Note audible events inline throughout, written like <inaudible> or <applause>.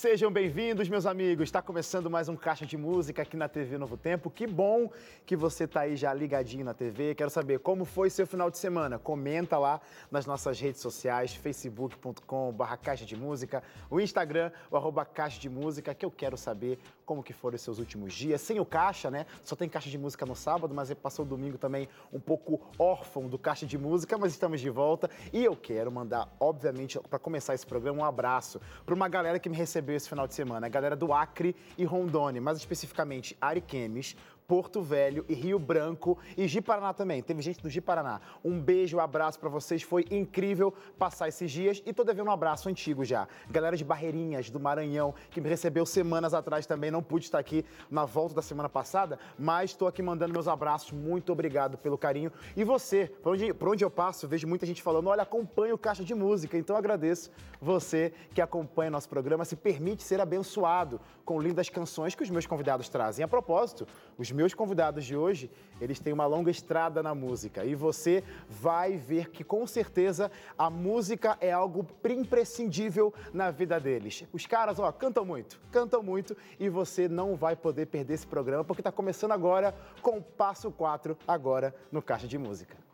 Sejam bem-vindos, meus amigos. Está começando mais um Caixa de Música aqui na TV Novo Tempo. Que bom que você está aí já ligadinho na TV. Quero saber como foi seu final de semana. Comenta lá nas nossas redes sociais, facebook.com.br Caixa de Música, o Instagram, o arroba Caixa de Música, que eu quero saber como que foram os seus últimos dias. Sem o Caixa, né? Só tem Caixa de Música no sábado, mas passou o domingo também um pouco órfão do Caixa de Música, mas estamos de volta. E eu quero mandar, obviamente, para começar esse programa, um abraço para uma galera que me recebeu recebeu esse final de semana? A galera do Acre e Rondônia, mais especificamente Ariquemes, Porto Velho e Rio Branco e Ji-Paraná também. Teve gente do Ji-Paraná. Um beijo, um abraço para vocês. Foi incrível passar esses dias e tô devendo um abraço antigo já. Galera de Barreirinhas, do Maranhão, que me recebeu semanas atrás também. Não pude estar aqui na volta da semana passada, mas estou aqui mandando meus abraços. Muito obrigado pelo carinho. E você, por onde, por onde eu passo, vejo muita gente falando: olha, acompanha o Caixa de Música. Então agradeço você que acompanha nosso programa, se permite ser abençoado com lindas canções que os meus convidados trazem. A propósito, os meus convidados de hoje, eles têm uma longa estrada na música e você vai ver que com certeza a música é algo imprescindível na vida deles. Os caras, ó, cantam muito, cantam muito e você não vai poder perder esse programa porque está começando agora com o Passo 4 agora no Caixa de Música.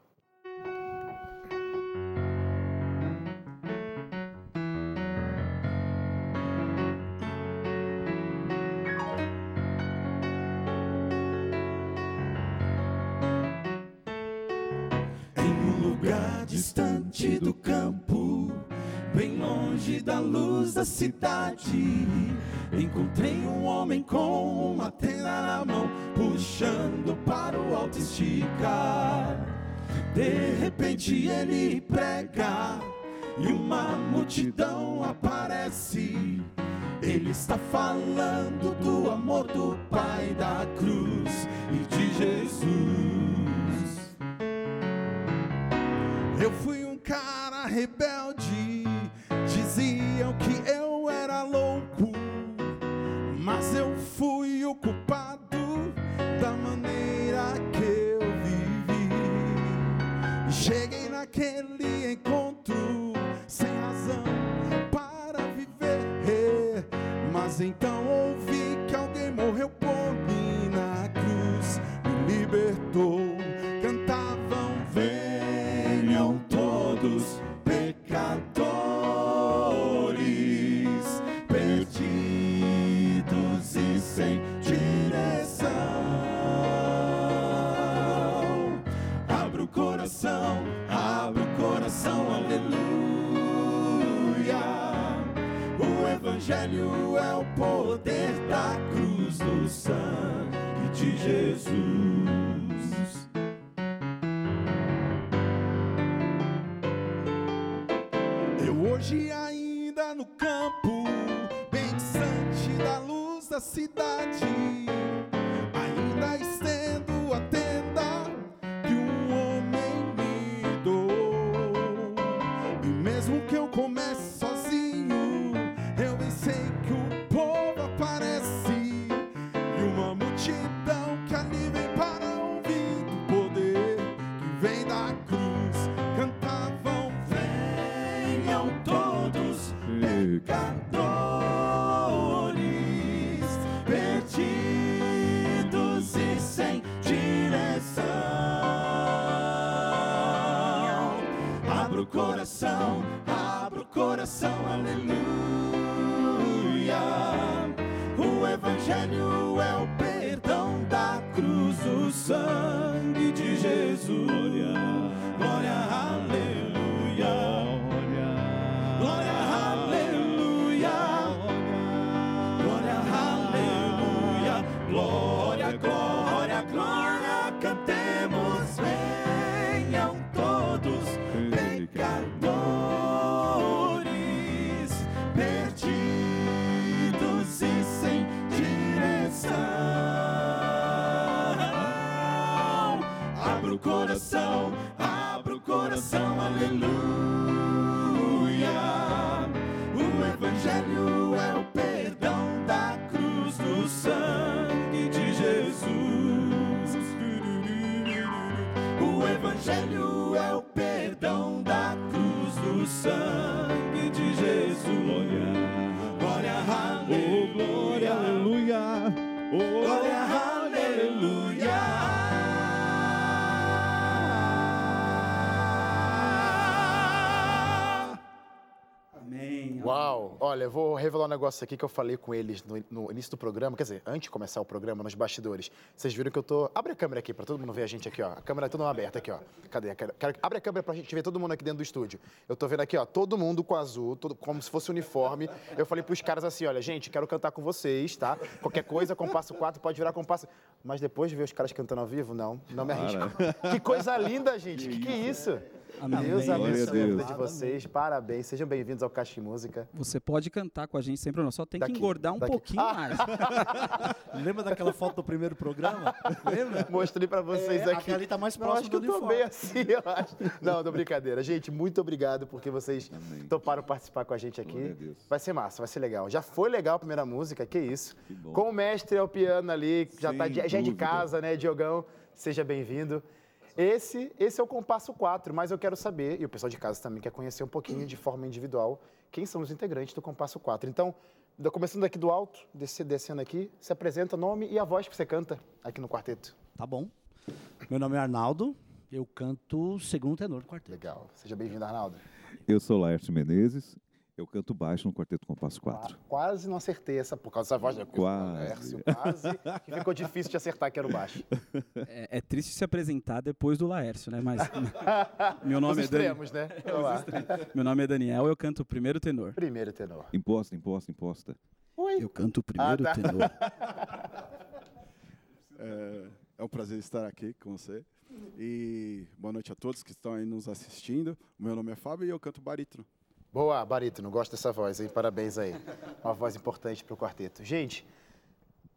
Da cidade. Encontrei um homem com uma tenda na mão, puxando para o alto esticar. De repente ele prega e uma multidão aparece. Ele está falando do amor do Pai da cruz e de Jesus. Eu fui um cara rebelde, o culpado da maneira que eu vivi. Cheguei naquele encontro sem razão para viver, mas então ouvi que alguém morreu por mim na cruz, me libertou. Evangelho é o poder da cruz do sangue de Jesus. Eu hoje ainda no campo, bem distante da luz da cidade, coração, abra o coração, aleluia. O Evangelho o coração, abra o coração, aleluia. O Evangelho é o perdão da cruz do sangue de Jesus. O Evangelho é o perdão da cruz do sangue de Jesus. Glória, glória, Glória, aleluia. Olha, eu vou revelar um negócio aqui que eu falei com eles no, no início do programa, quer dizer, antes de começar o programa, nos bastidores. Vocês viram que eu tô. Abre a câmera aqui pra todo mundo ver a gente aqui, ó. A câmera é toda aberta aqui, ó. Cadê? Quero... Quero... Abre a câmera pra gente ver todo mundo aqui dentro do estúdio. Eu tô vendo aqui, ó, todo mundo com azul, todo... como se fosse uniforme. Eu falei pros caras assim: olha, gente, quero cantar com vocês, tá? Qualquer coisa, compasso 4 pode virar compasso. Mas depois de ver os caras cantando ao vivo, não, não me arrisco. Que coisa linda, gente. Que que é isso? Amém. Deus abençoe a vida de vocês. Parabéns. Sejam bem-vindos ao Caixa de Música. Você pode cantar com a gente sempre, não. Só tem Daqui, que engordar um daqui. pouquinho mais. <laughs> Lembra daquela foto do primeiro programa? <laughs> Lembra? Mostrei pra vocês É, aqui. ali tá mais Não, próximo acho que do eu tô uniforme. bem assim, eu acho. Não, tô brincadeira. Gente, muito obrigado porque vocês Amém. toparam participar com a gente aqui. Deus. Vai ser massa, vai ser legal. Já foi legal a primeira música, que isso. Que. Com o mestre ao piano ali, já, tá, Sem já é de casa, né, Diogão? Seja bem-vindo. Esse, esse é o compasso 4, mas eu quero saber, e o pessoal de casa também quer conhecer um pouquinho de forma individual, quem são os integrantes do compasso 4. Então, começando aqui do alto, desce- descendo aqui, se apresenta o nome e a voz que você canta aqui no quarteto. Tá bom. Meu nome é Arnaldo, eu canto segundo tenor do quarteto. Legal. Seja bem-vindo, Arnaldo. Eu sou Laércio Menezes, eu canto baixo no Quarteto Compasso 4. Qua- Quase não acertei essa por causa dessa voz. né? Quase. Laércio, quase. que ficou difícil de acertar que era o baixo. <laughs> É, é triste se apresentar depois do Laércio, né? Mas <laughs> meu Os nome, é Dani- extremos, né? <laughs> Vamos lá. meu nome é Daniel, eu canto o primeiro tenor. Primeiro tenor. Imposta, imposta, imposta. Oi. Eu canto o primeiro Ah, tá. tenor. É, é um prazer estar aqui com você. E boa noite a todos que estão aí nos assistindo. Meu nome é Fábio e eu canto barítono. Boa, Barítono. Gosto dessa voz, hein? Parabéns aí. Uma voz importante para o quarteto. Gente,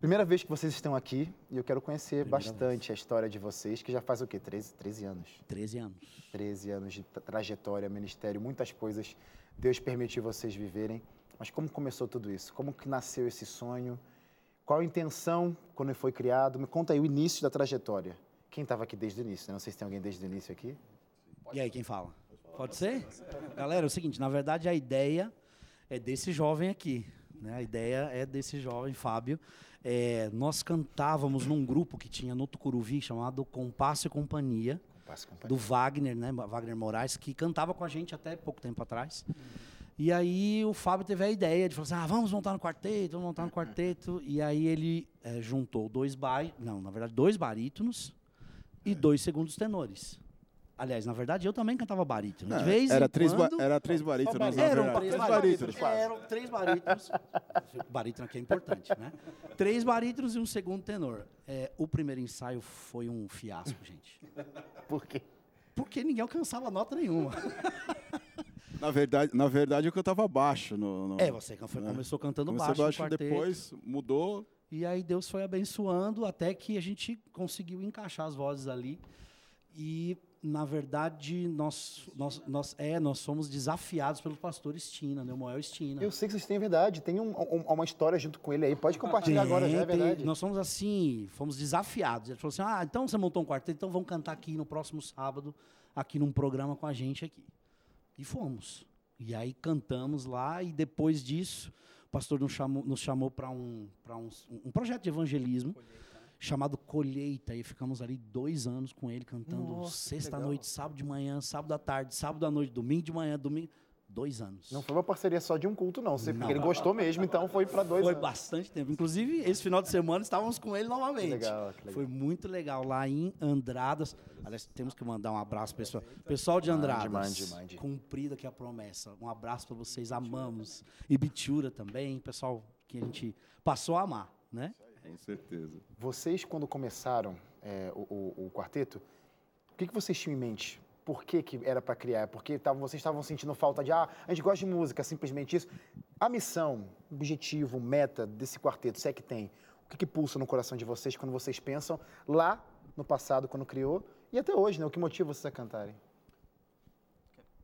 primeira vez que vocês estão aqui e eu quero conhecer bastante a história de vocês, que já faz o quê? 13, 13 anos. 13 anos. 13 anos de tra- trajetória, ministério, muitas coisas Deus permitiu vocês viverem. Mas como começou tudo isso? Como que nasceu esse sonho? Qual a intenção quando ele foi criado? Me conta aí o início da trajetória. Quem estava aqui desde o início? né? Não sei se tem alguém desde o início aqui. E aí, quem fala? Pode ser? Galera, é o seguinte, na verdade a ideia é desse jovem aqui. Né? A ideia é desse jovem, Fábio. É, nós cantávamos num grupo que tinha no Tucuruvi chamado Compasso e Companhia. Passa, companhia. do Wagner, né? Wagner Moraes, que cantava com a gente até pouco tempo atrás. E aí o Fábio teve a ideia de falar assim, ah, vamos montar no quarteto, vamos montar no quarteto. E aí ele eh, juntou dois bar, não, na verdade dois barítonos e dois segundos tenores. Aliás, na verdade eu também cantava barítono. De vez era, em três quando era três barítonos, eram três Três barítonos. Eram três barítonos. <laughs> barítono aqui é importante, né? Três barítonos e um segundo tenor. É, o primeiro ensaio foi um fiasco, gente. Por quê? Porque ninguém alcançava nota nenhuma. <laughs> Na verdade, na verdade eu cantava baixo. No, no- É, você foi- É. começou cantando Comecei baixo, baixo, depois mudou. E aí Deus foi abençoando até que a gente conseguiu encaixar as vozes ali. E, na verdade, nós, nós, nós, é, nós somos desafiados pelo pastor Estina, né? O Moel Estina. Eu sei que vocês têm verdade. Tem um- um- uma história junto com ele aí. Pode compartilhar agora, já é Tem, tem. verdade. Nós somos assim, fomos desafiados. Ele falou assim: ah, então você montou um quarteto, então vamos cantar aqui no próximo sábado, aqui num programa com a gente aqui. E fomos. E aí cantamos lá, e depois disso, o pastor nos chamou, nos chamou para um, pra um, um projeto de evangelismo chamado Colheita. E ficamos ali dois anos com ele, cantando Nossa, sexta noite, sábado de manhã, sábado à tarde, sábado à noite, domingo de manhã, domingo. Dois anos. Não foi uma parceria só de um culto, não. Porque Não. ele gostou mesmo, então foi para dois Foi anos. bastante tempo. Inclusive, esse final de semana estávamos com ele novamente. Que legal, que legal. Foi muito legal lá em Andradas. Aliás, temos que mandar um abraço, pessoal. Pessoal de Andradas. mande, mande. Cumprida aqui a promessa. Um abraço para vocês, amamos. E Bitura também, pessoal que a gente passou a amar, né? Com certeza. Vocês, quando começaram é, o, o- o quarteto, o que, que vocês tinham em mente? Por que, que era para criar? Porque tavam, vocês estavam sentindo falta de, ah, a gente gosta de música, simplesmente isso. A missão, objetivo, meta desse quarteto, se é que tem, o que, que pulsa no coração de vocês quando vocês pensam lá no passado, quando criou, e até hoje, né? O que motiva vocês a cantarem?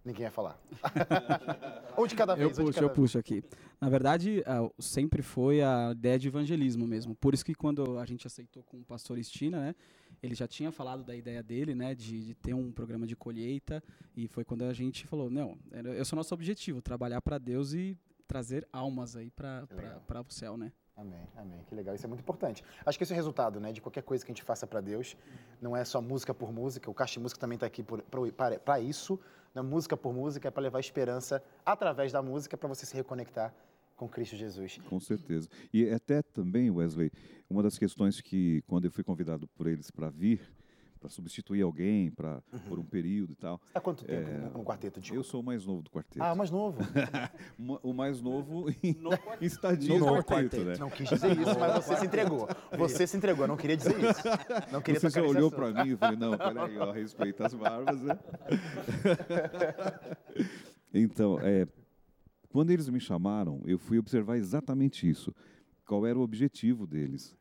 Ninguém vai falar. <laughs> um de cada Eu vez, de puxo, cada eu puxo aqui. Na verdade, ah, sempre foi a ideia de evangelismo mesmo. Por isso que quando a gente aceitou com o pastor Estina, né, ele já tinha falado da ideia dele, né, de, de ter um programa de colheita, e foi quando a gente falou, não, esse é o nosso objetivo, trabalhar para Deus e trazer almas aí para o céu, né? Amém, amém. Que legal, isso é muito importante. Acho que esse é o resultado, né, de qualquer coisa que a gente faça para Deus. Não é só música por música, o Caixa de Música também está aqui para isso. Né? Música por música é para levar esperança através da música para você se reconectar com Cristo Jesus. Com certeza. E até também, Wesley, uma das questões que, quando eu fui convidado por eles para vir, para substituir alguém para uhum. por um período e tal. Há quanto tempo é, no, quarteto? Desculpa. Eu sou o mais novo do quarteto. Ah, mais novo. o mais novo <laughs> <laughs> em, em estadia no, quarteto, quarteto, né? Não quis dizer isso, mas você se entregou. Você se entregou, eu não queria dizer isso. Não queria você já olhou para mim e falei, não, peraí, ó, respeita as barbas, né? <laughs> então, é, quando eles me chamaram, eu fui observar exatamente isso. Qual era o objetivo deles?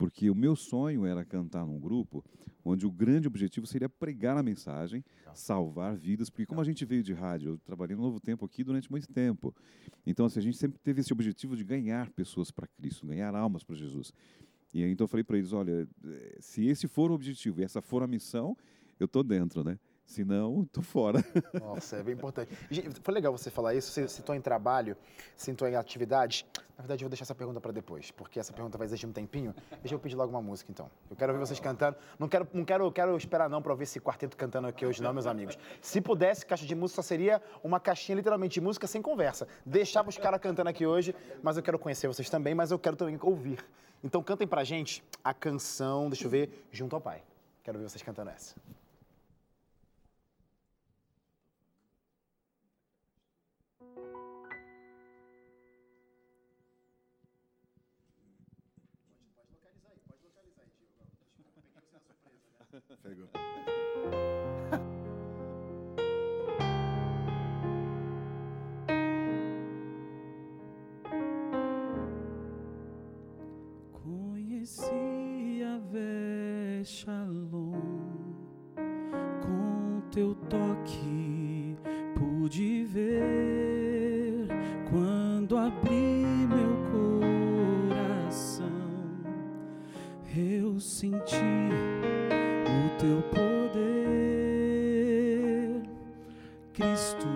Porque o meu sonho era cantar num grupo onde o grande objetivo seria pregar a mensagem, salvar vidas, porque como a gente veio de rádio, eu trabalhei no Novo Tempo aqui durante muito tempo. Então, assim, a gente sempre teve esse objetivo de ganhar pessoas para Cristo, ganhar almas para Jesus. E aí, então eu falei para eles, olha, eh, se esse for o objetivo e essa for a missão, eu estou dentro, né? Se não, tô fora. Nossa, é bem importante. Foi legal você falar isso. Você citou em trabalho, citou em atividades. Na verdade, eu vou deixar essa pergunta para depois, porque essa pergunta vai exigir um tempinho. Deixa eu pedir logo uma música, então. Eu quero ver vocês cantando. Não quero, não quero, quero esperar não para ver esse quarteto cantando aqui hoje, não, meus amigos. Se pudesse, caixa de música só seria uma caixinha literalmente de música sem conversa. Deixava os caras cantando aqui hoje, mas eu quero conhecer vocês também, mas eu quero também ouvir. Então cantem pra gente a canção, deixa eu ver, Junto ao Pai. Quero ver vocês cantando essa. Pegou. Conheci a Shalom com teu toque pude ver quando abri meu coração eu senti teu poder. Cristo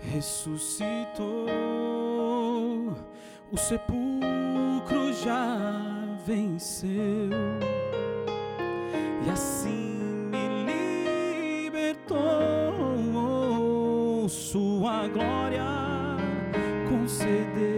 ressuscitou, o sepulcro já venceu. E assim me libertou, sua glória concedeu.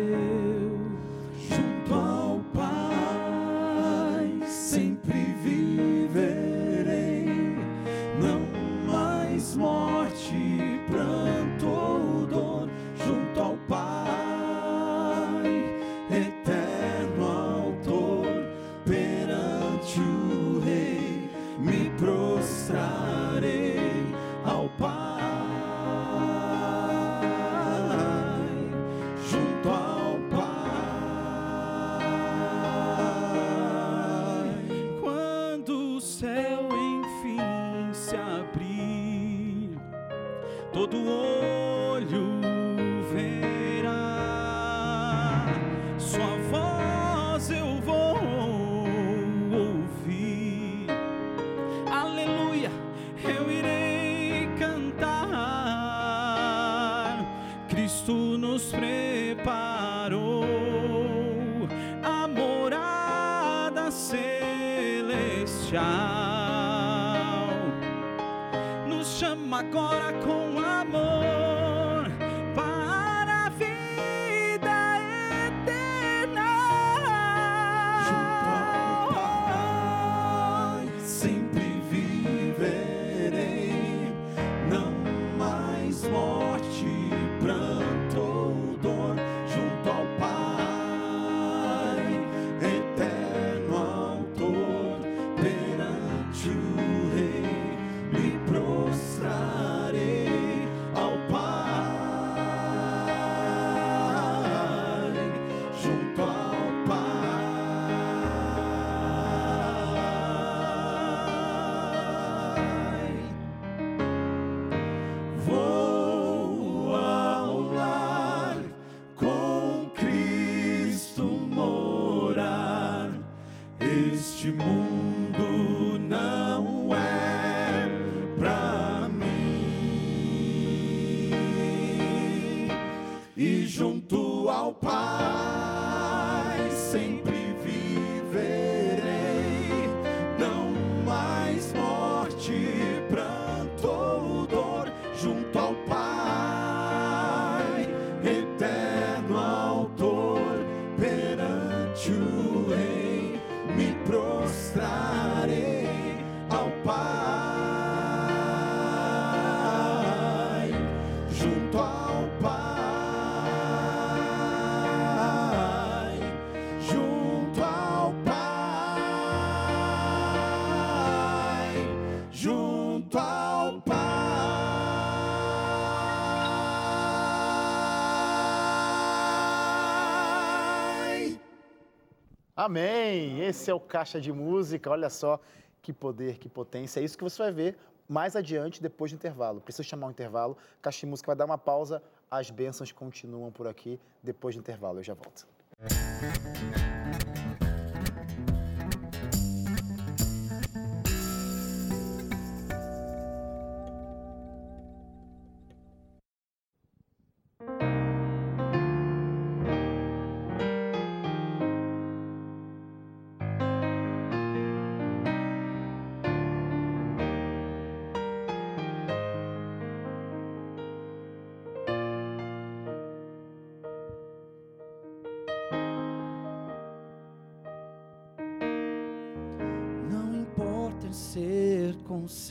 Amém! Esse é o Caixa de Música. Olha só que poder, que potência. É isso que você vai ver mais adiante, depois do intervalo. Precisa chamar um intervalo. Caixa de Música vai dar uma pausa. As bênçãos continuam por aqui depois do intervalo. Eu já volto. Não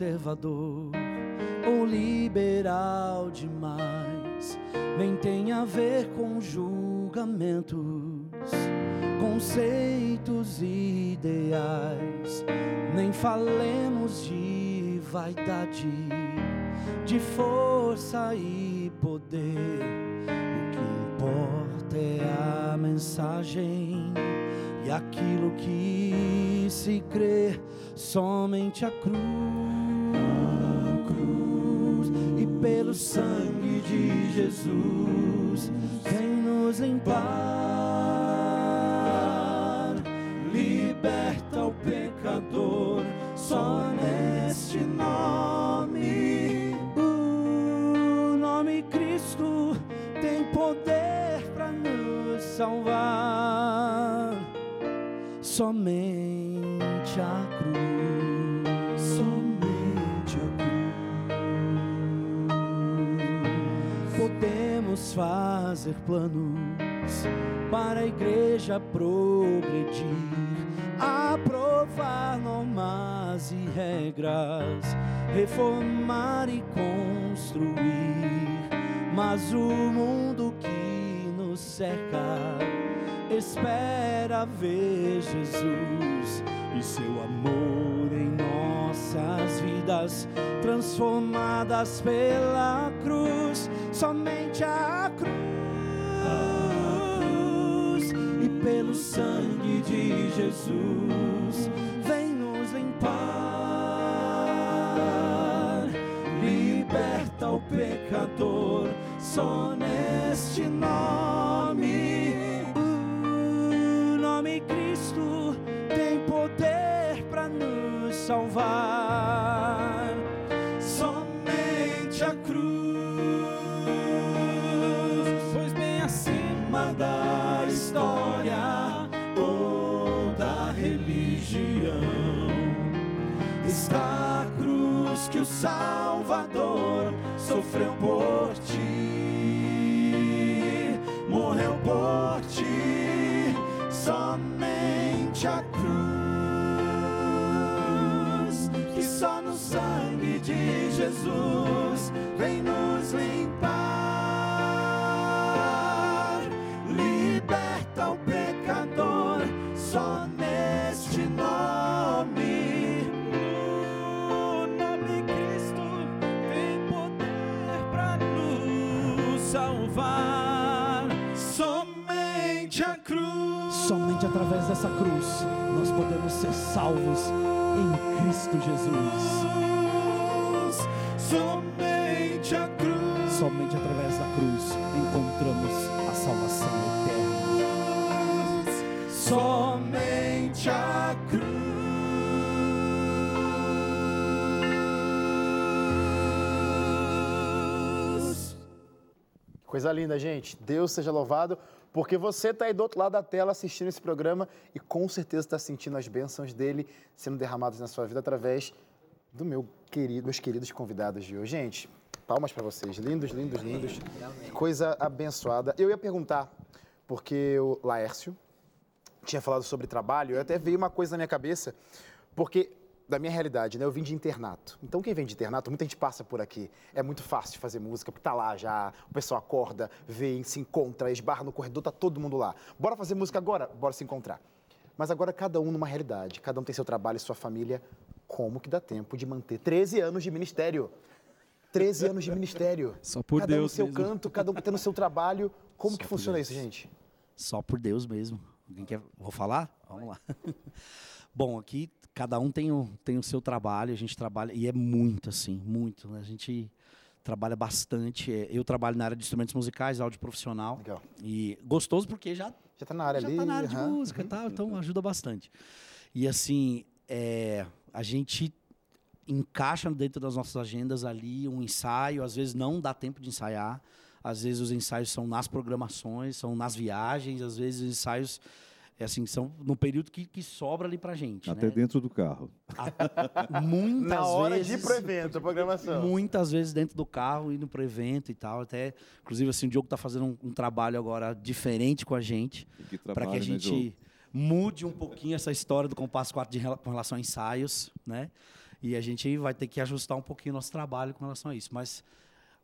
conservador ou liberal demais, nem tem a ver com julgamentos, conceitos e ideais, nem falemos de vaidade, de força e poder. O que importa é a mensagem e aquilo que se crê somente a cruz, pelo sangue de Jesus. Vem nos limpar, liberta o pecador só neste nome, o nome Cristo tem poder para nos salvar. Somente a cruz, fazer planos para a igreja progredir, aprovar normas e regras, reformar e construir, mas o mundo que nos cerca espera ver Jesus e seu amor em nossas vidas transformadas pela cruz, somente a Jesus vem nos limpar, liberta o pecador Salvador sofreu por ti, morreu por ti, somente a cruz, que só no sangue de Jesus salvos em Cristo Jesus. Somente a cruz. Somente através da cruz encontramos a salvação eterna. Somente a cruz. Coisa linda, gente. Deus seja louvado, porque você está aí do outro lado da tela assistindo esse programa e com certeza está sentindo as bênçãos dele sendo derramadas na sua vida através do meu querido, meus queridos convidados de hoje. Gente, palmas para vocês. Lindos, lindos, lindos. Coisa abençoada. Eu ia perguntar, porque o Laércio tinha falado sobre trabalho, eu até veio uma coisa na minha cabeça, porque da minha realidade, né? Eu vim de internato. Então, quem vem de internato, muita gente passa por aqui. É muito fácil de fazer música, porque tá lá já, o pessoal acorda, vem, se encontra, esbarra no corredor, tá todo mundo lá. Bora fazer música agora? Bora se encontrar. Mas agora cada um numa realidade, cada um tem seu trabalho, sua família. Como que dá tempo de manter 13 anos de ministério? 13 anos de ministério. <laughs> Só por cada um no Deus seu mesmo. canto, cada um tendo seu trabalho. Como Só que funciona Deus. isso, gente? Só por Deus mesmo. Alguém quer? Vou falar? Vamos lá. <laughs> Bom, aqui cada um tem o, tem o seu trabalho, a gente trabalha, e é muito assim, muito. Né? A gente trabalha bastante. é, Eu trabalho na área de instrumentos musicais, áudio profissional. Legal. E gostoso porque já Já tá na área já ali. tá na área de aham. música e tal, então ajuda bastante. E assim, é, a gente encaixa dentro das nossas agendas ali um ensaio, às vezes não dá tempo de ensaiar, às vezes os ensaios são nas programações, são nas viagens, às vezes os ensaios é assim, são no período que, que sobra ali pra gente. Até né? dentro do carro. Muitas Na hora vezes, de ir pro evento, a programação. Muitas vezes dentro do carro, indo pro evento e tal. Até, inclusive, assim, o Diogo tá fazendo um, um trabalho agora diferente com a gente para que a né, gente Diogo? mude um pouquinho essa história do compasso 4 de com relação a ensaios, né? E a gente vai ter que ajustar um pouquinho o nosso trabalho com relação a isso. Mas,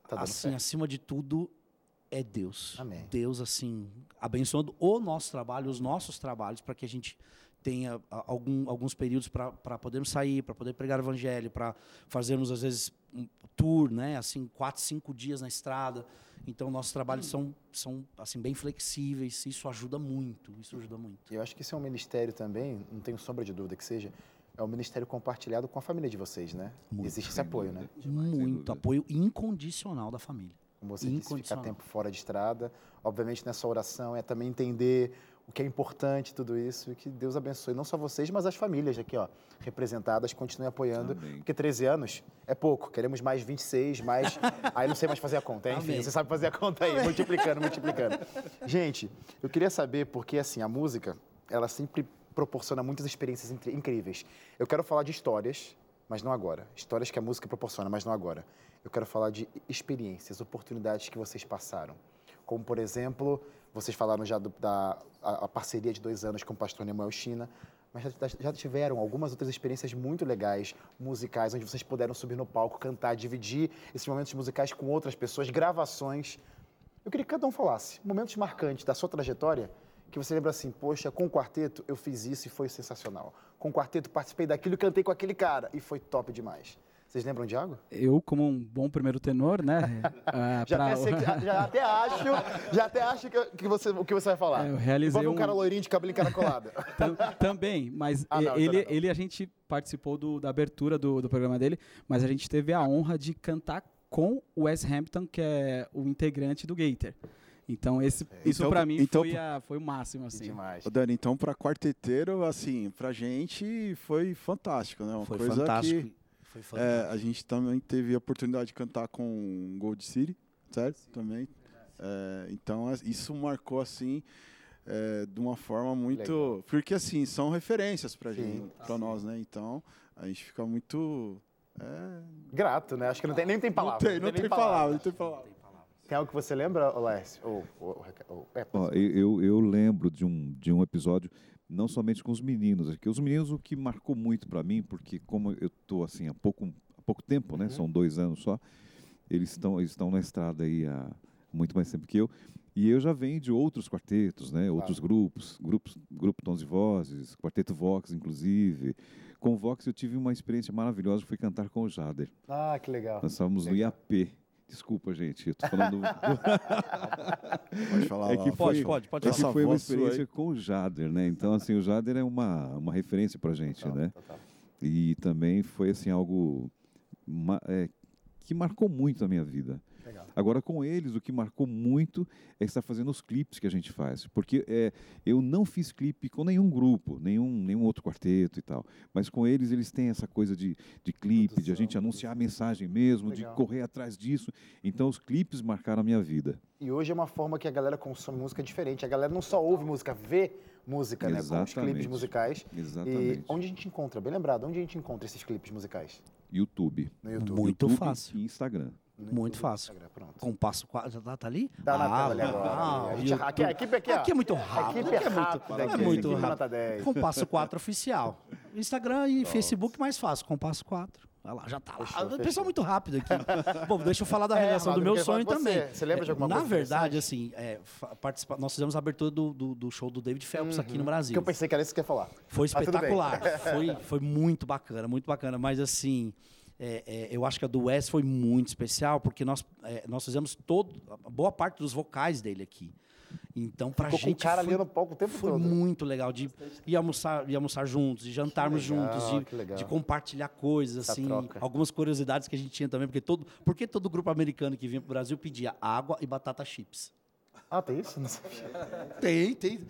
Tá assim, certo. acima de tudo, é Deus. Amém. Deus, assim, abençoando o nosso trabalho, os nossos trabalhos, para que a gente tenha algum, alguns períodos para podermos sair, para poder pregar o evangelho, para fazermos, às vezes, um tour, né? Assim, quatro, cinco dias na estrada. Então, nossos trabalhos são, são assim, bem flexíveis. Isso ajuda muito. Isso ajuda muito. E eu acho que isso é um ministério também, não tenho sombra de dúvida que seja, é um ministério compartilhado com a família de vocês, né? Muito. Existe esse apoio, né? Muito apoio incondicional da família. Como você disse, ficar tempo fora de estrada. Obviamente, nessa oração é também entender o que é importante, tudo isso, e que Deus abençoe não só vocês, mas as famílias aqui, ó, representadas, continuem apoiando. Amém. Porque 13 anos é pouco, queremos mais 26, mais. <laughs> Aí não sei mais fazer a conta, enfim, Amém. você sabe fazer a conta aí, multiplicando, multiplicando. Gente, eu queria saber, porque assim, a música, ela sempre proporciona muitas experiências incríveis. Eu quero falar de histórias, mas não agora. Histórias que a música proporciona, mas não agora. Eu quero falar de experiências, oportunidades que vocês passaram. Como, por exemplo, vocês falaram já do- da a, a parceria de dois anos com o pastor Nemuel China, mas já, já tiveram algumas outras experiências muito legais, musicais, onde vocês puderam subir no palco, cantar, dividir esses momentos musicais com outras pessoas, gravações. Eu queria que cada um falasse momentos marcantes da sua trajetória que você lembra assim, poxa, com o quarteto eu fiz isso e foi sensacional. Com o quarteto participei daquilo e cantei com aquele cara e foi top demais. Vocês lembram de algo? Eu, como um bom primeiro tenor, né? <laughs> ah, Já, pra- até, que- já- até acho, já até acho que, que você, o que você vai falar. É, eu realizei um um- cara loirinho de cabelo encaracolado. <laughs> Tam- também, mas Ah, não, então ele, não. ele a gente participou do- da abertura do, do programa dele, mas a gente teve a honra de cantar com o Wes Hampton, que é o integrante do Gator. Então esse, isso Então- pra mim então- foi, a- foi o máximo, assim. Demais. Ô, Dani, então para quarteteiro, assim, pra gente foi fantástico, né? Uma Foi coisa fantástico. que Foi é, fantástico. a gente também teve a oportunidade de cantar com Gold City, certo? Também. É, então isso marcou assim é, de uma forma muito, Legal. porque assim são referências pra Sim. gente, para nós, né? Então a gente fica muito é, Grato, né? Acho que não tem, nem tem palavra. não tem, não nem tem palavra, não tem palavra. Tem algo que você lembra, Lécio? Ou, ou, ou, é, Ó, eu, eu- lembro de um, de um episódio, não somente com os meninos, que os meninos o que marcou muito para mim, porque como eu estou assim há pouco, há pouco tempo, né, Uhum. são dois anos só, eles estão, eles estão na estrada aí há muito mais tempo que eu, e eu já venho de outros quartetos, né, outros grupos, grupos, grupo Tons e Vozes, Quarteto Vox, inclusive. Com o Vox eu tive uma experiência maravilhosa, fui cantar com o Jader. Ah, que legal. Nós estávamos no. IAP. Desculpa, gente, eu tô falando do, <laughs> Pode falar É que Pode, foi- pode, pode Essa falar. foi uma experiência com o Jader, né? Então, assim, o Jader é uma, uma referência pra gente, Total, né? total. E também foi, assim, algo é, que marcou muito a minha vida. Legal. Agora, com eles, o que marcou muito é estar fazendo os clipes que a gente faz. Porque é, eu não fiz clipe com nenhum grupo, nenhum, nenhum outro quarteto e tal. Mas com eles, eles têm essa coisa de, de clipe, de a gente Produção, anunciar a mensagem mesmo, Legal. de correr atrás disso. Então, os clipes marcaram a minha vida. E hoje é uma forma que a galera consome música diferente. A galera não só ouve música, vê música, né? Com os clipes Exatamente. musicais. Exatamente. E onde a gente encontra? Bem lembrado, onde a gente encontra esses clipes musicais? YouTube. No YouTube. Muito YouTube fácil. E Instagram. No Muito YouTube, fácil. Compasso 4, já tá, tá ali? Tá na Ah, tela agora. ah, ali. a, o gente, YouTube. aqui, a equipe aqui, ó. Aqui é muito A rápido. equipe é aqui muito- é aqui. muito rápido. nota 10. Compasso 4 oficial. <laughs> Instagram e Facebook mais fácil. Compasso 4. Olha lá, já tá lá. Fechou, o fechou. pessoal muito rápido aqui. <laughs> Bom, deixa eu falar da É, realização do meu sonho com você. também. Você lembra de alguma Na coisa verdade, assim, é, participa- nós fizemos a abertura do, do, do show do David Phelps aqui no Brasil. Que eu pensei que era isso que você ia falar. Foi espetacular. foi, foi muito bacana, muito bacana. Mas assim, é, é, eu acho que a do Wes foi muito especial, porque nós, é, nós fizemos todo, boa parte dos vocais dele aqui. Então, pra Ficou com o gente cara foi, ali no palco o tempo foi todo. muito legal de ir almoçar, ir almoçar juntos, de jantarmos legal, juntos, de, de compartilhar coisas, Essa assim, troca. algumas curiosidades que a gente tinha também, porque todo, porque todo grupo americano que vinha pro Brasil pedia água e batata chips. Ah, tem isso? Não sabia. Tem, tem.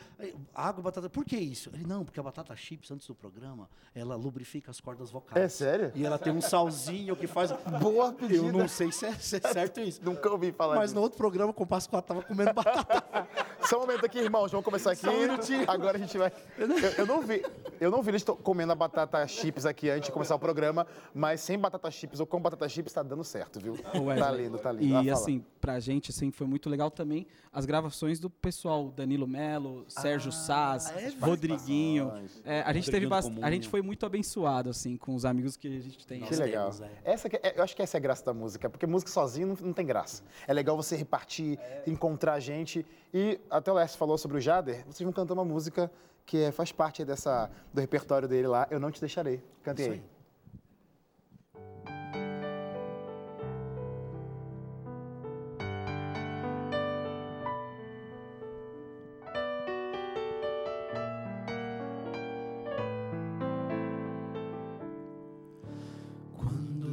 Água e batata. Por que isso? Ele, não, porque a batata chips, antes do programa, ela lubrifica as cordas vocais. É sério? E ela tem um salzinho que faz. Boa pedida. Eu não sei se é, se é certo isso. Nunca ouvi falar Mas disso. no outro programa, com o Pascoal tava comendo batata. <laughs> Só um momento aqui, irmãos. Vamos começar aqui. Só um. Agora a gente vai. Eu, eu não vi. Eu não vi eles comendo a batata chips aqui antes de começar o programa, mas sem batata chips ou com batata chips tá dando certo, viu? Wesley, Tá lindo, tá lindo. E Ah, assim, pra gente assim, foi muito legal também as gravações do pessoal, Danilo Melo, Sérgio Sass, é, Rodriguinho. É, a gente teve Rodriguinho bast... do a gente foi muito abençoado assim com os amigos que a gente tem. Que Nós legal. temos, é. Essa que é- eu acho que essa é a graça da música, porque música sozinho não, não tem graça. É legal você repartir, encontrar gente. E até o Lécio falou sobre o Jader, vocês vão cantar uma música que é- faz parte dessa, do repertório dele lá, Eu Não Te Deixarei. Cante Isso aí.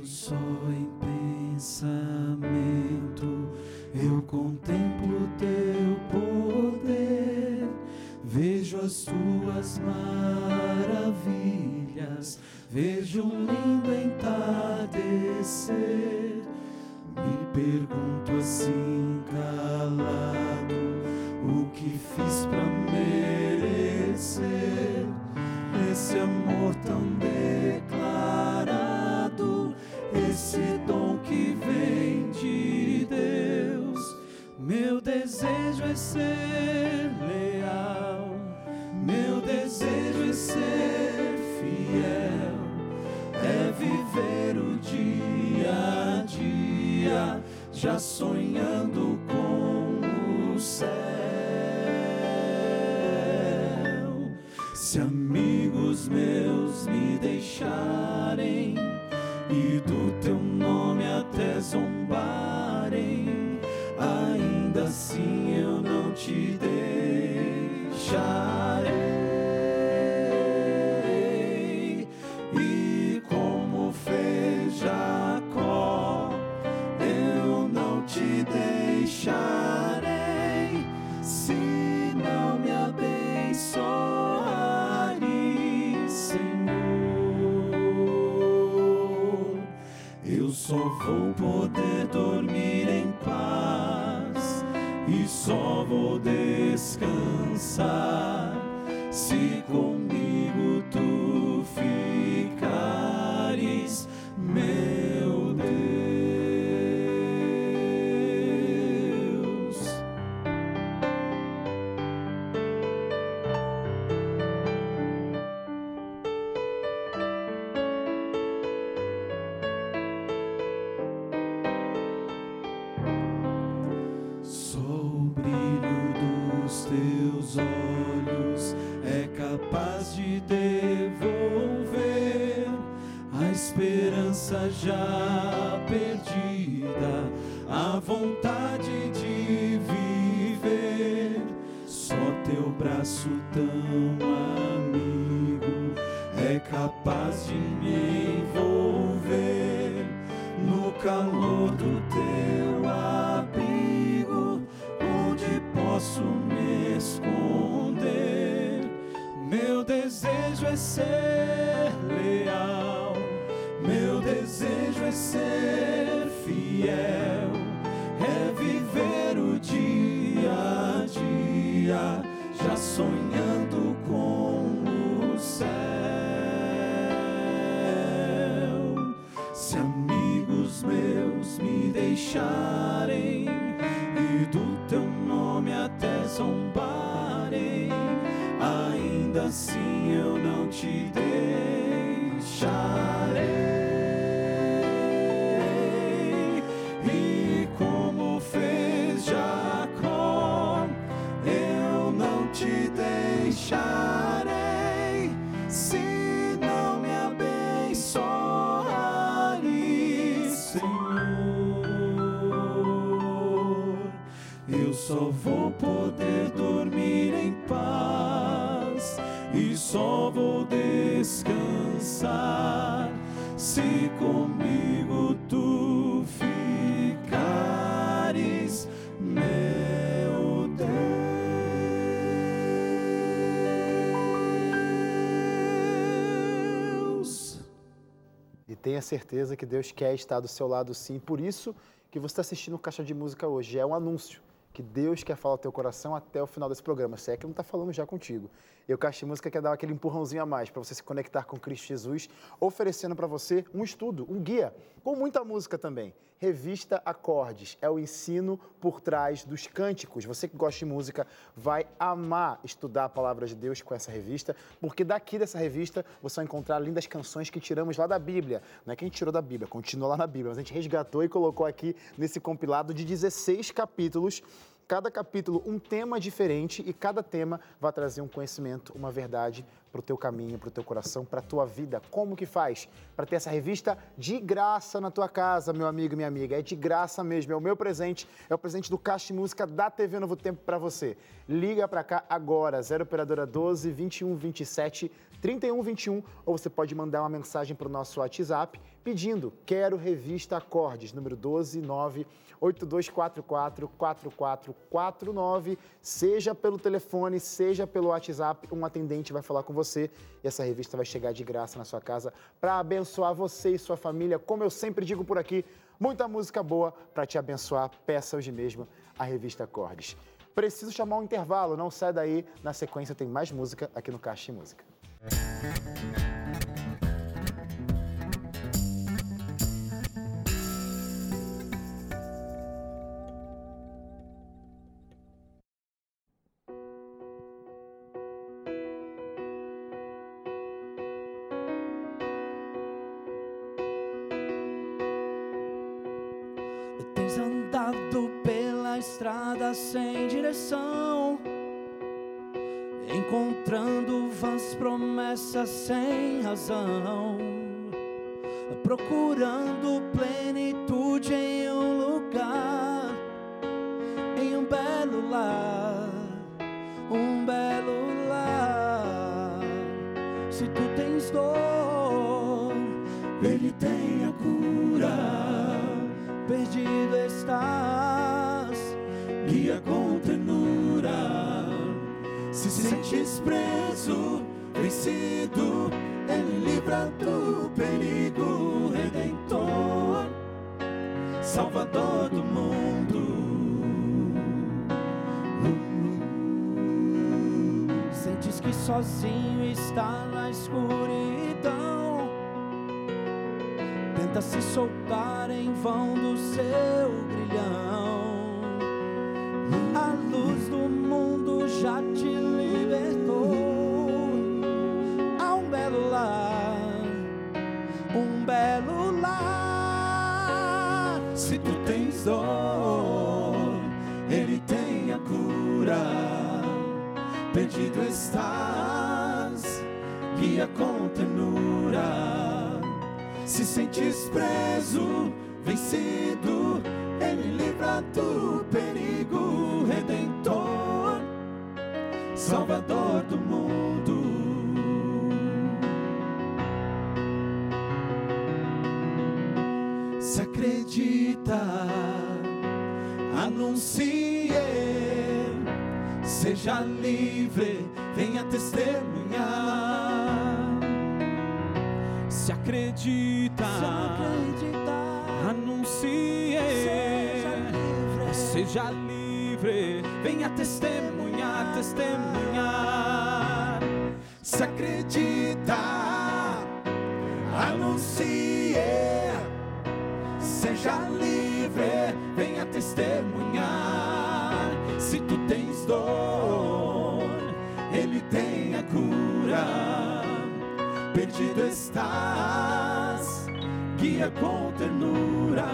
Só em pensamento. Eu contemplo teu poder, vejo as tuas maravilhas, tenha certeza que Deus quer estar do seu lado sim. Por isso que você está assistindo o Caixa de Música hoje. É um anúncio que Deus quer falar ao teu coração até o final desse programa. Se é que não está falando já contigo. E o Caixa Música quer dar aquele empurrãozinho a mais para você se conectar com Cristo Jesus, oferecendo para você um estudo, um guia, com muita música também. Revista Acordes é o ensino por trás dos cânticos. Você que gosta de música vai amar estudar a palavra de Deus com essa revista, porque daqui dessa revista você vai encontrar lindas canções que tiramos lá da Bíblia. Não é que a gente tirou da Bíblia, continua lá na Bíblia, mas a gente resgatou e colocou aqui nesse compilado de 16 capítulos cada capítulo um tema diferente e cada tema vai trazer um conhecimento, uma verdade para o teu caminho, para o teu coração, para a tua vida. Como que faz? Para ter essa revista de graça na tua casa, meu amigo e minha amiga. É de graça mesmo, é o meu presente, é o presente do Caixa Música da TV Novo Tempo para você. Liga para cá agora, 0 operadora 12 21 27 31 21, ou você pode mandar uma mensagem para o nosso WhatsApp pedindo Quero Revista Acordes, número 12 9 8244 4449, seja pelo telefone, seja pelo WhatsApp, um atendente vai falar com você e essa revista vai chegar de graça na sua casa para abençoar você e sua família. Como eu sempre digo por aqui, muita música boa para te abençoar. Peça hoje mesmo a revista Acordes. Preciso chamar um intervalo, não sai daí. Na sequência tem mais música aqui no Caixa de Música. Música do perigo, Redentor, Salvador do mundo. Sentes que sozinho está na escuridão tenta se soltar em vão do seu grilhão. A luz do mundo já te libertou. Dor, ele tem a cura. Perdido estás, guia com ternura. Se sentes preso, vencido, Ele livra do perigo, Redentor, Salvador do mundo. Seja livre, venha testemunhar. Se acredita, se anuncie, seja livre, seja livre, venha testemunhar, testemunhar. Se acredita, anuncie, seja livre, venha testemunhar. Se tu tens dor, perdido estás, guia com ternura.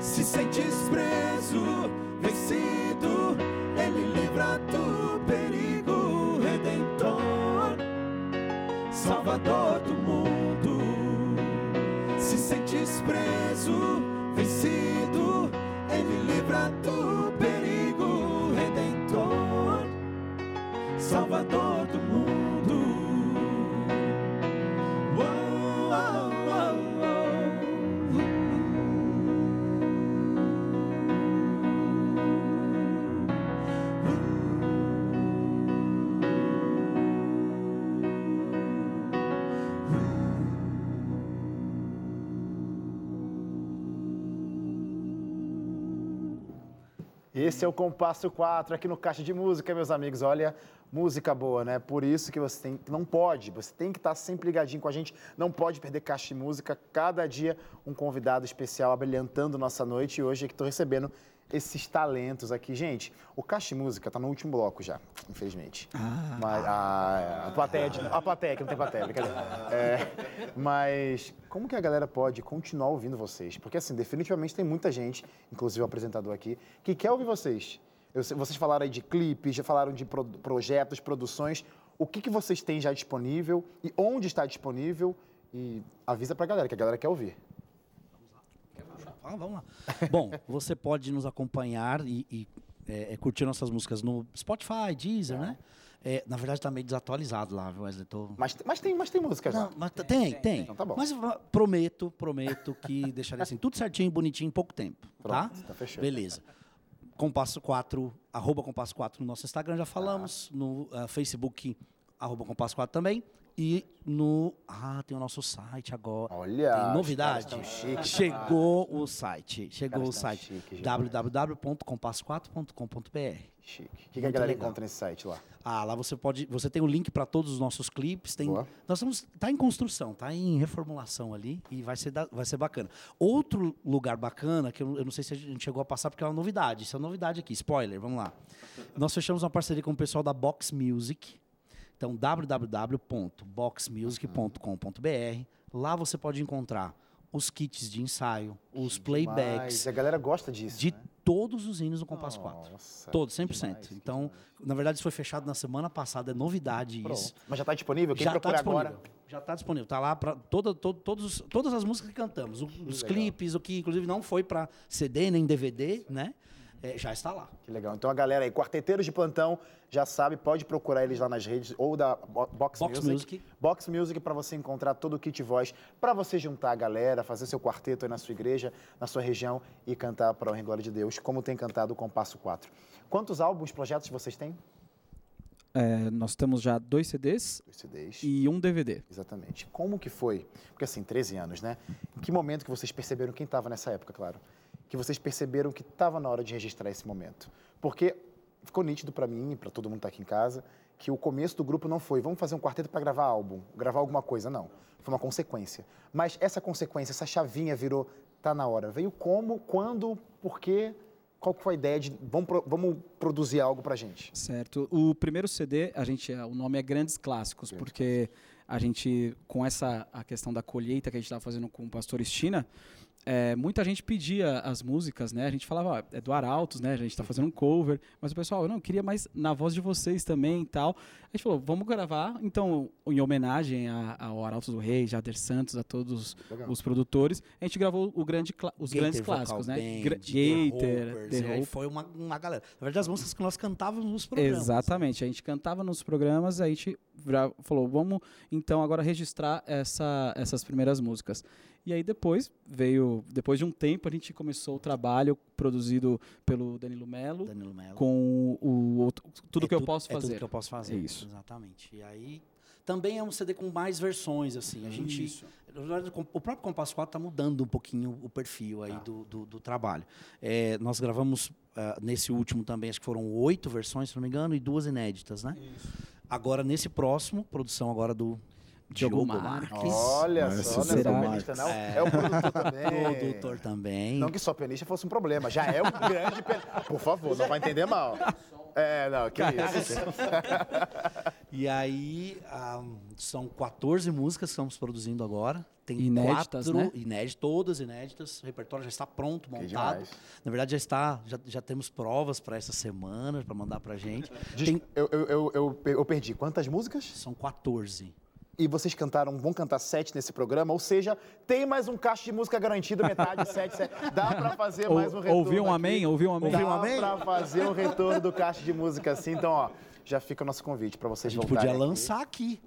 Se sentes preso, vencido, Ele livra do perigo, Redentor, Salvador do mundo. Se sentes preso, vencido, Ele livra do perigo, Redentor, Salvador Esse é o Compasso 4 aqui no Caixa de Música, meus amigos. Olha, música boa, né? Por isso que você tem, não pode, você tem que estar sempre ligadinho com a gente, não pode perder Caixa de Música. Cada dia um convidado especial abrilhantando nossa noite e hoje é que estou recebendo esses talentos aqui. Gente, o Caixa Música está no último bloco já, infelizmente. Ah. Mas, a, a, plateia, de, a plateia, que não tem plateia, brincadeira. É, mas como que a galera pode continuar ouvindo vocês? Porque, assim, definitivamente tem muita gente, inclusive o apresentador aqui, que quer ouvir vocês. Eu, vocês falaram aí de clipes, já falaram de pro, projetos, produções. O que, que vocês têm já disponível e onde está disponível? E avisa pra galera, que a galera quer ouvir. Ah, vamos lá. <laughs> Bom, você pode nos acompanhar e, e é, é, curtir nossas músicas no Spotify, Deezer, né? É, na verdade, está meio desatualizado lá, viu, Wesley? Tô... Mas, mas, tem, mas tem músicas Não, lá. Mas tem, tem. tem. Então tá bom. Mas prometo, prometo que <laughs> deixarei assim, tudo certinho, bonitinho, em pouco tempo. Tá? Pronto, tá? tá fechado. Beleza. Compasso 4, arroba Compasso 4 no nosso Instagram, já falamos. Ah. No uh, Facebook, arroba Compasso 4 também. E no. Ah, tem o nosso site agora. Olha! Tem novidade. Chegou o site. Chegou o site. www.compasso4.com.br. Chique. O que, que a galera legal. encontra nesse site lá? Ah, lá você pode. Você tem o link para todos os nossos clipes. Tem, Boa. nós estamos. Está em construção, está em reformulação ali e vai ser, da, vai ser bacana. Outro lugar bacana, que eu, eu, não sei se a gente chegou a passar, porque é uma novidade. Isso é uma novidade aqui. Spoiler, vamos lá. Nós fechamos uma parceria com o pessoal da Box Music. Então, www.boxmusic.com.br. Lá você pode encontrar os kits de ensaio, os playbacks. A galera gosta disso. De né? todos os hinos do Compasso 4. Todos, 100%. Demais, então, demais. na verdade, isso foi fechado na semana passada, é novidade Pronto. isso. Mas já está disponível? Quem já está disponível. agora? Já está disponível. Está lá para toda, todo, todos, todas as músicas que cantamos. os clipes, o que inclusive não foi para CD nem DVD, né? É, já está lá. Que legal. Então a galera aí, quarteteiros de plantão, já sabe, pode procurar eles lá nas redes ou da Box, Box Music. Music. Box Music para você encontrar todo o kit voz, para você juntar a galera, fazer seu quarteto aí na sua igreja, na sua região e cantar para a glória de Deus, como tem cantado o Compasso 4. Quantos álbuns, projetos vocês têm? É, nós temos já dois CDs, dois CDs, e um DVD. Exatamente. Como que foi? Porque assim, 13 anos, né? Em que momento que vocês perceberam quem estava nessa época, claro? Que vocês perceberam que estava na hora de registrar esse momento? Porque ficou nítido para mim e para todo mundo que está aqui em casa que o começo do grupo não foi vamos fazer um quarteto para gravar álbum, gravar alguma coisa, não. Foi uma consequência. Mas essa consequência, essa chavinha virou, tá na hora. Veio como, quando, por quê? Qual foi a ideia de vamos, vamos produzir algo para gente? Certo. O primeiro CD, a gente, o nome é Grandes Clássicos, Grandes porque a gente, com essa a questão da colheita que a gente estava fazendo com o Pastor Estina, é, muita gente pedia as músicas, né? A gente falava, ó, é do Arautos, né? A gente está fazendo um cover, mas o pessoal, eu não queria mais na voz de vocês também e tal. A gente falou, vamos gravar, então, em homenagem ao Arautos do Rei, Jader Santos, a todos Legal. os produtores, a gente gravou o grande, os Gator grandes clássicos, né? Band, Gator, The Hope. foi uma, uma galera. Na verdade, as músicas que nós cantávamos nos programas. Exatamente, a gente cantava nos programas, a gente falou, vamos então agora registrar essa, essas primeiras músicas. E aí depois veio, depois de um tempo, a gente começou o trabalho produzido pelo Danilo Melo, Danilo Melo. com o, o tudo é que eu posso fazer. É tudo que eu posso fazer. Isso. Exatamente. E aí também é um CD com mais versões, assim. A gente, Isso. O próprio Compasso 4 está mudando um pouquinho o perfil aí tá. do, do, do, trabalho. É, nós gravamos uh, nesse último também, acho que foram oito versões, se não me engano, e duas inéditas, né? Isso. Agora, nesse próximo, produção agora do Diogo, Diogo Marques. Olha só, não é só pianista, não. É. é o produtor <laughs> também. Produtor também. Não que só pianista fosse um problema, já é um <laughs> grande pianista. Por favor, não vai entender mal. É, não, que isso. e aí, um, são 14 músicas que estamos produzindo agora. Tem inéditas, quatro, né? inéditas, todas inéditas. O repertório já está pronto, montado. Na verdade, já está, já, já temos provas para essa semana, para mandar para gente. Tem... Eu, eu, eu, eu, perdi. Quantas músicas? São 14 e vocês cantaram, vão cantar sete nesse programa, ou seja, tem mais um caixa de música garantido, metade, sete, sete. Dá para fazer mais um retorno. Ouviu um amém? Ouviu um amém? Dá um amém? para fazer um retorno do caixa de música assim. Então, ó, já fica o nosso convite para vocês voltarem. podia aqui. lançar aqui.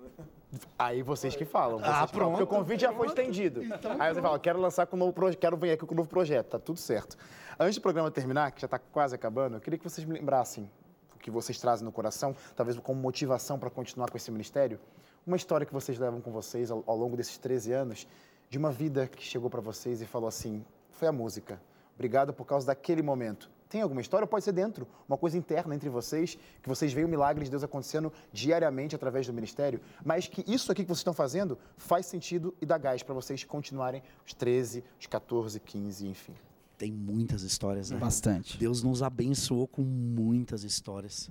Aí vocês que falam. Vocês ah, pronto. Falam, porque o convite já foi estendido. Então, Aí você fala, quero lançar com um novo projeto, quero vir aqui com um novo projeto, tá tudo certo. Antes do programa terminar, que já está quase acabando, eu queria que vocês me lembrassem o que vocês trazem no coração, talvez como motivação para continuar com esse ministério uma história que vocês levam com vocês ao, ao longo desses 13 anos, de uma vida que chegou para vocês e falou assim: foi a música. Obrigado por causa daquele momento. Tem alguma história? Pode ser dentro, uma coisa interna entre vocês, que vocês veem o milagre de Deus acontecendo diariamente através do ministério, mas que isso aqui que vocês estão fazendo faz sentido e dá gás para vocês continuarem os 13, os 14, 15, enfim. Tem muitas histórias, né? Bastante. Deus nos abençoou com muitas histórias.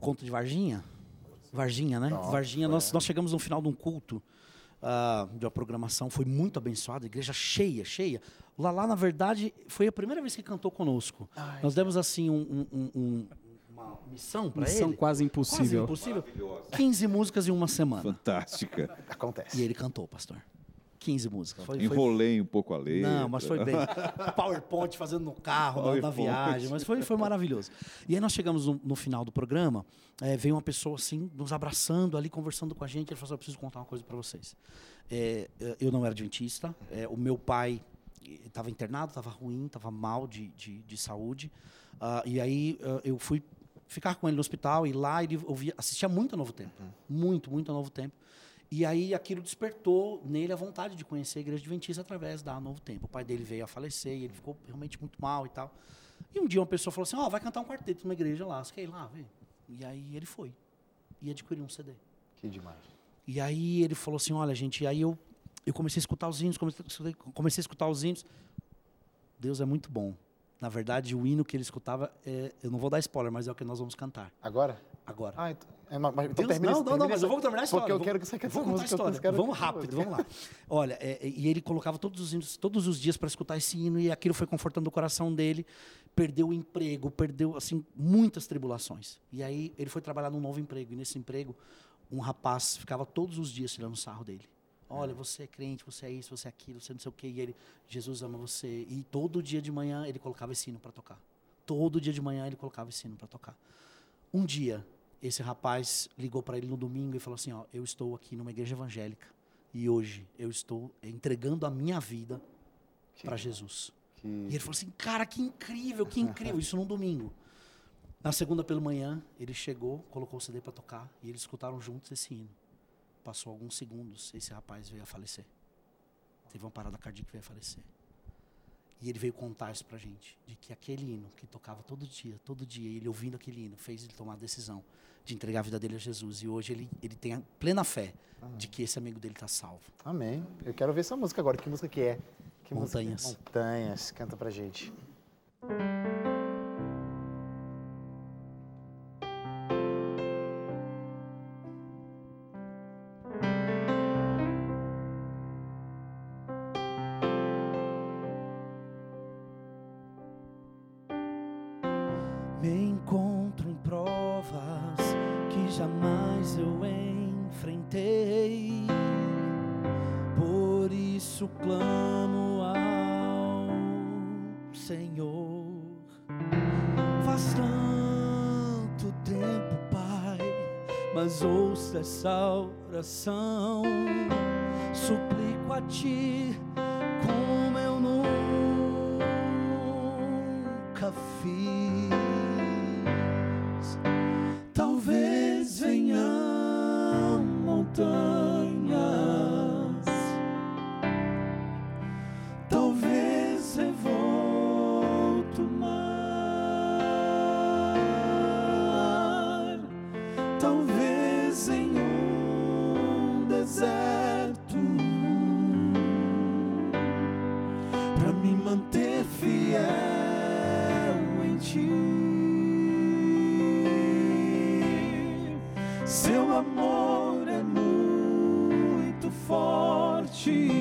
Conto de Varginha? Varginha, né? Nossa, Varginha, nós, nós chegamos no final de um culto ah, de uma programação, foi muito abençoado, igreja cheia, cheia. O Lalá, na verdade, foi a primeira vez que cantou conosco. nós demos, assim, um- um- um- uma missão para Missão ele. quase impossível. Quase impossível. 15 músicas em uma semana. Fantástica. Acontece. E ele cantou, pastor. 15 músicas. Foi, foi Enrolei um pouco a letra. não, mas foi bem. <laughs> PowerPoint fazendo no carro, na- na, PowerPoint. viagem, mas foi, foi maravilhoso. E aí nós chegamos no, no final do programa, eh, veio uma pessoa assim, nos abraçando ali, conversando com a gente. Ele falou assim: eu preciso contar uma coisa para vocês. Eh, eh, eu não era adventista, eh, o meu pai estava internado, estava ruim, estava mal de, de, de saúde. Ah, e aí ah, eu fui ficar com ele no hospital e lá ele ouvia, assistia muito a Novo Tempo. Muito, muito a Novo Tempo. E aí aquilo despertou nele a vontade de conhecer a igreja adventista através da Novo Tempo. O pai dele veio a falecer e ele ficou realmente muito mal e tal. E um dia uma pessoa falou assim: Ó, vai cantar um quarteto numa igreja lá. Você quer ir lá ver? E aí ele foi. E adquiriu um CD. Que demais. E aí ele falou assim: olha, gente, e aí eu, eu comecei a escutar os hinos, comecei, comecei a escutar os hinos. Deus é muito bom. Na verdade, o hino que ele escutava, é, eu não vou dar spoiler, mas é o que nós vamos cantar Agora? agora. Ah, então, é, mas, então Deus, termina não, não, não, termina mas essa- eu vou terminar a história. Porque eu vou- quero que você cante vou a música. eu história. quero- Vamos rápido, vamos lá. Olha, é, é, e ele colocava todos os hinos, todos os dias para escutar esse hino e aquilo foi confortando o coração dele. Perdeu o emprego, perdeu assim muitas tribulações. E aí ele foi trabalhar num novo emprego e nesse emprego um rapaz ficava todos os dias tirando sarro dele. Olha, você é crente, você é isso, você é aquilo, você não sei o quê. E ele, Jesus ama você. E todo dia de manhã ele colocava esse hino para tocar. Todo dia de manhã ele colocava esse hino para tocar. Um dia, esse rapaz ligou para ele no domingo e falou assim: Ó, eu estou aqui numa igreja evangélica e hoje eu estou entregando a minha vida para Jesus. Que- E ele falou assim: Cara, que incrível, que incrível. Isso num domingo. Na segunda pela manhã, ele chegou, colocou o CD para tocar e eles escutaram juntos esse hino. Passou alguns segundos, esse rapaz veio a falecer. Teve uma parada cardíaca e veio a falecer. E ele veio contar isso pra gente, de que aquele hino que tocava todo dia, todo dia, ele ouvindo aquele hino, fez ele tomar a decisão de entregar a vida dele a Jesus. E hoje ele, ele tem a plena fé de que esse amigo dele está salvo. Amém. Eu quero ver essa música agora. Que música que é? Que música que é? Montanhas. Montanhas. Canta pra gente. Oração. Suplico a Ti como eu nunca fiz. Talvez venham montanhas, talvez revolto she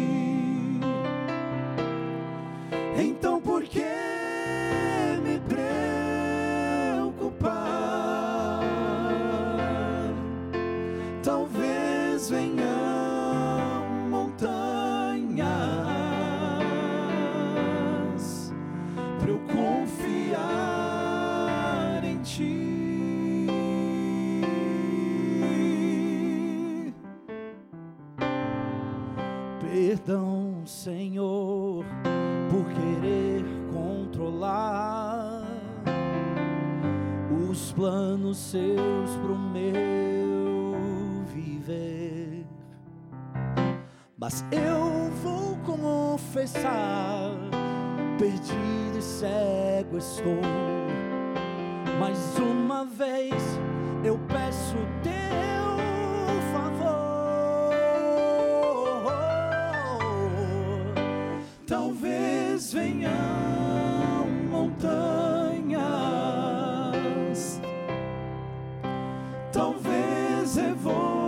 pro meu viver. Mas eu vou confessar, perdido e cego estou. Mais uma talvez revolto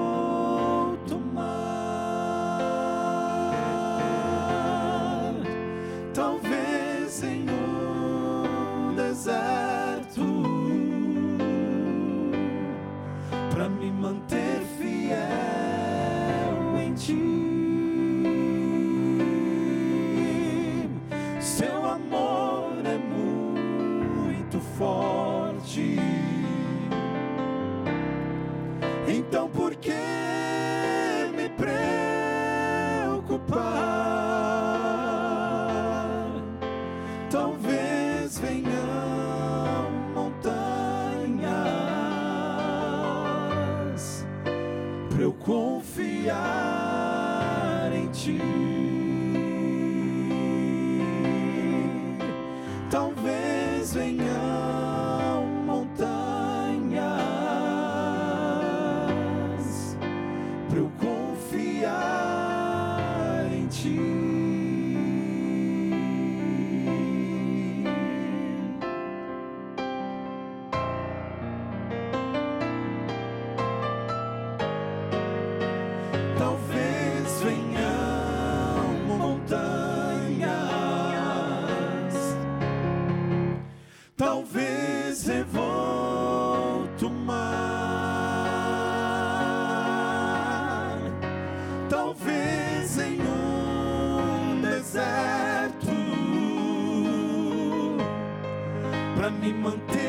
para me manter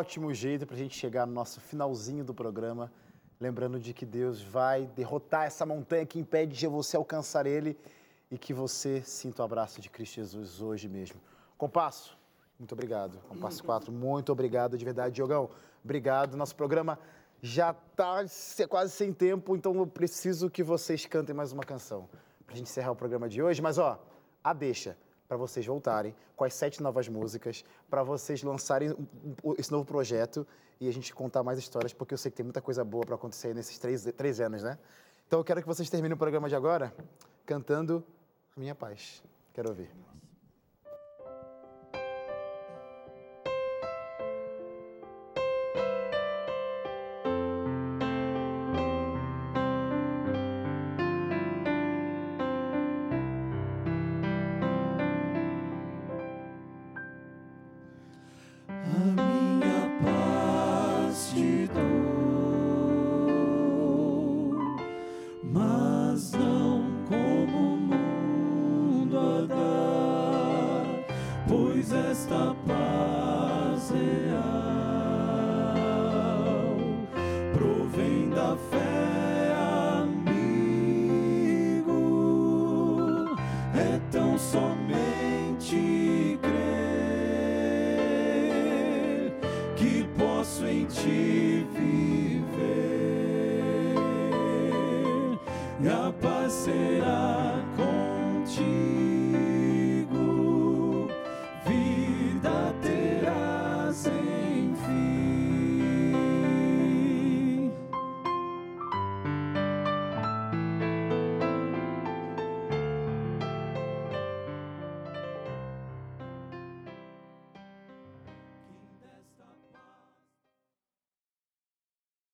Ótimo jeito para a gente chegar no nosso finalzinho do programa, lembrando de que Deus vai derrotar essa montanha que impede de você alcançar Ele e que você sinta o abraço de Cristo Jesus hoje mesmo. Compasso, muito obrigado. Compasso 4, <laughs> muito obrigado de verdade. Diogão, obrigado. Nosso programa já está quase sem tempo, então eu preciso que vocês cantem mais uma canção para a gente encerrar o programa de hoje. Mas, ó, a deixa para vocês voltarem com as sete novas músicas, para vocês lançarem esse novo projeto e a gente contar mais histórias, porque eu sei que tem muita coisa boa para acontecer nesses três, três anos, né? Então eu quero que vocês terminem o programa de agora cantando Minha Paz. Quero ouvir.